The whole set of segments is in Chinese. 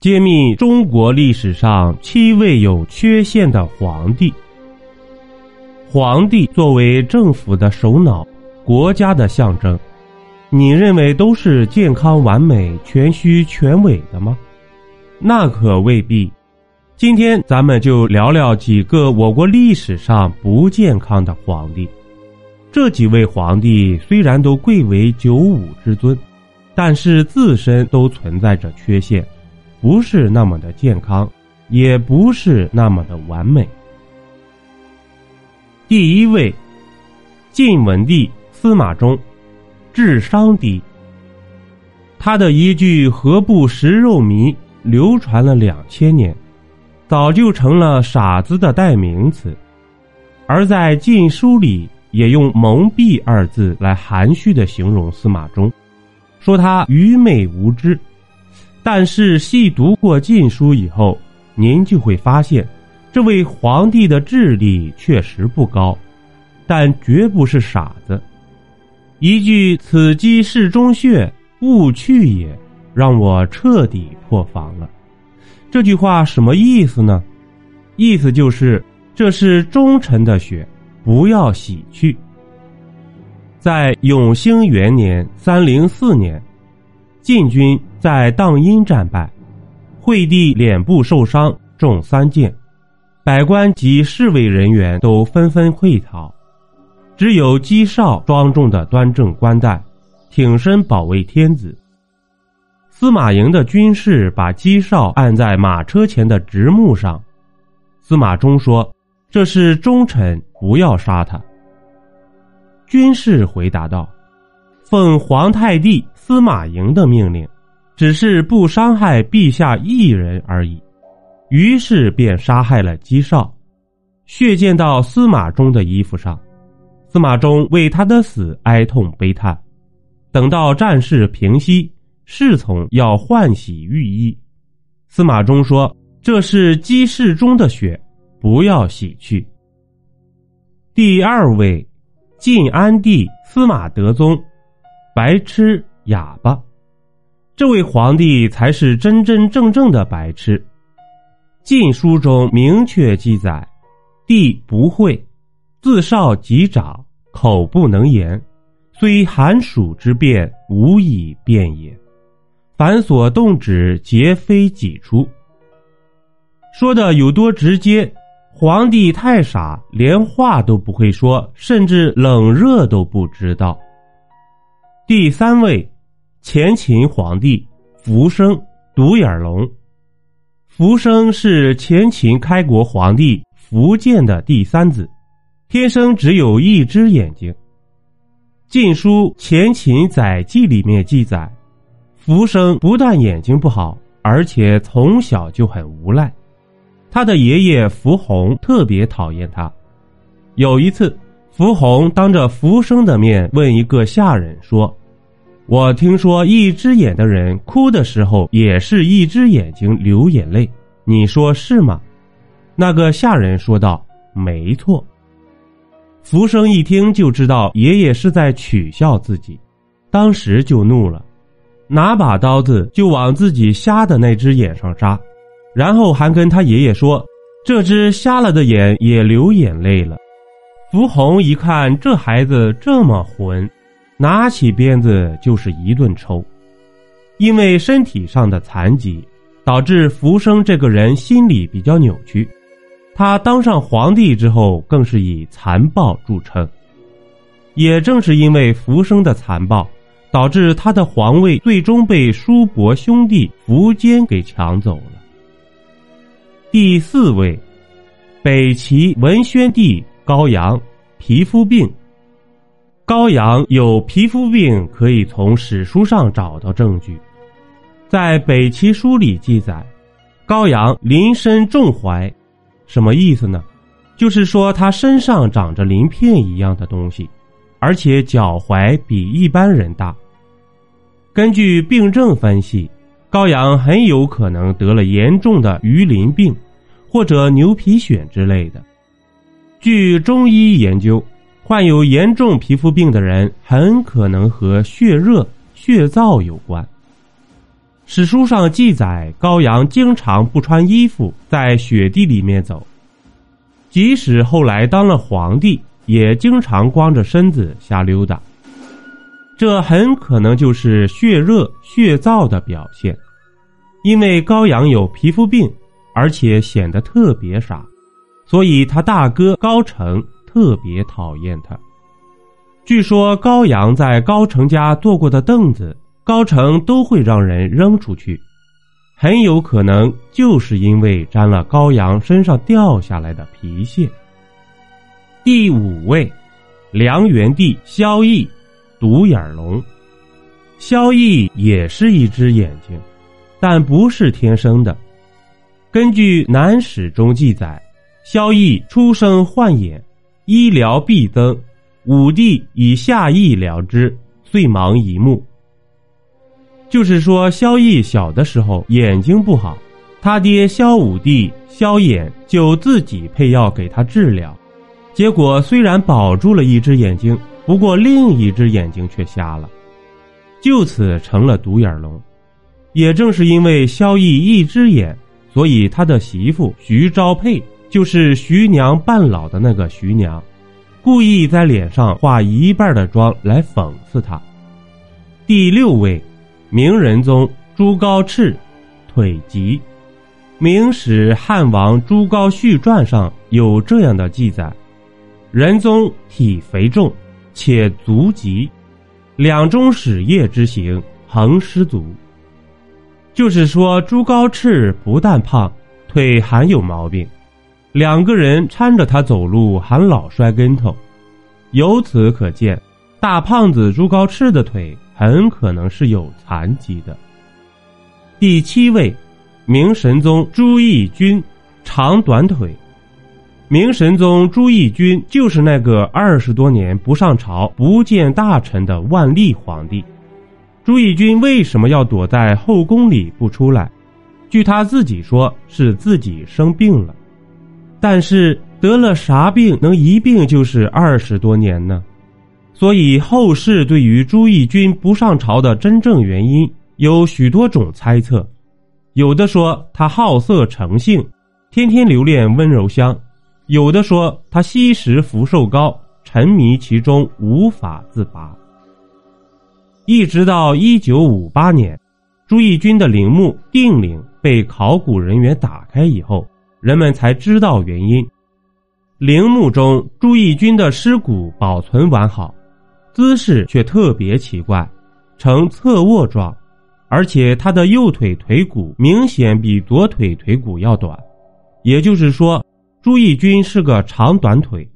揭秘中国历史上七位有缺陷的皇帝。皇帝作为政府的首脑、国家的象征，你认为都是健康完美、全虚全伪的吗？那可未必。今天咱们就聊聊几个我国历史上不健康的皇帝。这几位皇帝虽然都贵为九五之尊，但是自身都存在着缺陷。不是那么的健康，也不是那么的完美。第一位，晋文帝司马衷，智商低。他的一句“何不食肉糜”流传了两千年，早就成了傻子的代名词。而在《晋书》里，也用“蒙蔽”二字来含蓄的形容司马衷，说他愚昧无知。但是细读过《晋书》以后，您就会发现，这位皇帝的智力确实不高，但绝不是傻子。一句“此鸡是中穴，勿去也”，让我彻底破防了。这句话什么意思呢？意思就是这是忠臣的血，不要洗去。在永兴元年（三零四年）。晋军在荡阴战败，惠帝脸部受伤，中三箭，百官及侍卫人员都纷纷溃逃，只有姬少庄重的端正冠带，挺身保卫天子。司马颖的军士把姬少按在马车前的直木上，司马衷说：“这是忠臣，不要杀他。”军士回答道。奉皇太帝司马颖的命令，只是不伤害陛下一人而已，于是便杀害了姬少，血溅到司马衷的衣服上，司马衷为他的死哀痛悲叹。等到战事平息，侍从要换洗御衣，司马衷说：“这是姬氏中的血，不要洗去。”第二位，晋安帝司马德宗。白痴哑巴，这位皇帝才是真真正正的白痴。《晋书》中明确记载：“帝不会，自少及长，口不能言，虽寒暑之变，无以辩也。凡所动止，皆非己出。”说的有多直接？皇帝太傻，连话都不会说，甚至冷热都不知道。第三位，前秦皇帝福生独眼龙。福生是前秦开国皇帝福建的第三子，天生只有一只眼睛。《晋书·前秦载记》里面记载，福生不但眼睛不好，而且从小就很无赖。他的爷爷福洪特别讨厌他。有一次，福洪当着福生的面问一个下人说。我听说一只眼的人哭的时候也是一只眼睛流眼泪，你说是吗？那个下人说道：“没错。”福生一听就知道爷爷是在取笑自己，当时就怒了，拿把刀子就往自己瞎的那只眼上扎，然后还跟他爷爷说：“这只瞎了的眼也流眼泪了。”福洪一看这孩子这么混。拿起鞭子就是一顿抽，因为身体上的残疾，导致福生这个人心理比较扭曲。他当上皇帝之后，更是以残暴著称。也正是因为福生的残暴，导致他的皇位最终被叔伯兄弟苻坚给抢走了。第四位，北齐文宣帝高阳，皮肤病。高阳有皮肤病，可以从史书上找到证据。在《北齐书》里记载，高阳鳞身重怀，什么意思呢？就是说他身上长着鳞片一样的东西，而且脚踝比一般人大。根据病症分析，高阳很有可能得了严重的鱼鳞病，或者牛皮癣之类的。据中医研究。患有严重皮肤病的人很可能和血热、血燥有关。史书上记载，高阳经常不穿衣服在雪地里面走，即使后来当了皇帝，也经常光着身子瞎溜达。这很可能就是血热血燥的表现，因为高阳有皮肤病，而且显得特别傻，所以他大哥高成特别讨厌他。据说高阳在高成家坐过的凳子。高成都会让人扔出去，很有可能就是因为沾了高阳身上掉下来的皮屑。第五位，梁元帝萧绎，独眼龙。萧绎也是一只眼睛，但不是天生的。根据《南史》中记载，萧绎出生患眼，医疗必增，武帝以下医疗之，遂盲一目。就是说，萧绎小的时候眼睛不好，他爹萧武帝萧衍就自己配药给他治疗，结果虽然保住了一只眼睛，不过另一只眼睛却瞎了，就此成了独眼龙。也正是因为萧绎一只眼，所以他的媳妇徐昭佩就是徐娘半老的那个徐娘，故意在脸上画一半的妆来讽刺他。第六位。明仁宗朱高炽，腿疾。明史汉王朱高煦传上有这样的记载：仁宗体肥重，且足疾，两中始业之行，恒失足。就是说，朱高炽不但胖，腿还有毛病，两个人搀着他走路还老摔跟头。由此可见，大胖子朱高炽的腿。很可能是有残疾的。第七位，明神宗朱翊钧，长短腿。明神宗朱翊钧就是那个二十多年不上朝、不见大臣的万历皇帝。朱翊钧为什么要躲在后宫里不出来？据他自己说，是自己生病了。但是得了啥病能一病就是二十多年呢？所以后世对于朱翊钧不上朝的真正原因有许多种猜测，有的说他好色成性，天天留恋温柔乡；有的说他吸食福寿膏，沉迷其中无法自拔。一直到一九五八年，朱翊钧的陵墓定陵被考古人员打开以后，人们才知道原因。陵墓中朱翊钧的尸骨保存完好。姿势却特别奇怪，呈侧卧状，而且他的右腿腿骨明显比左腿腿骨要短，也就是说，朱翊钧是个长短腿。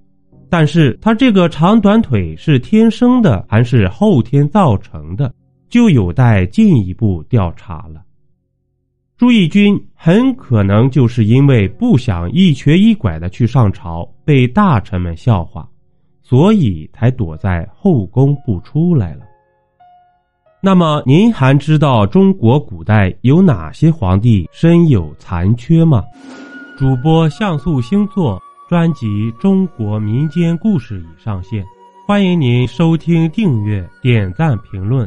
但是他这个长短腿是天生的还是后天造成的，就有待进一步调查了。朱翊钧很可能就是因为不想一瘸一拐的去上朝，被大臣们笑话。所以才躲在后宫不出来了。那么，您还知道中国古代有哪些皇帝身有残缺吗？主播像素星座专辑《中国民间故事》已上线，欢迎您收听、订阅、点赞、评论。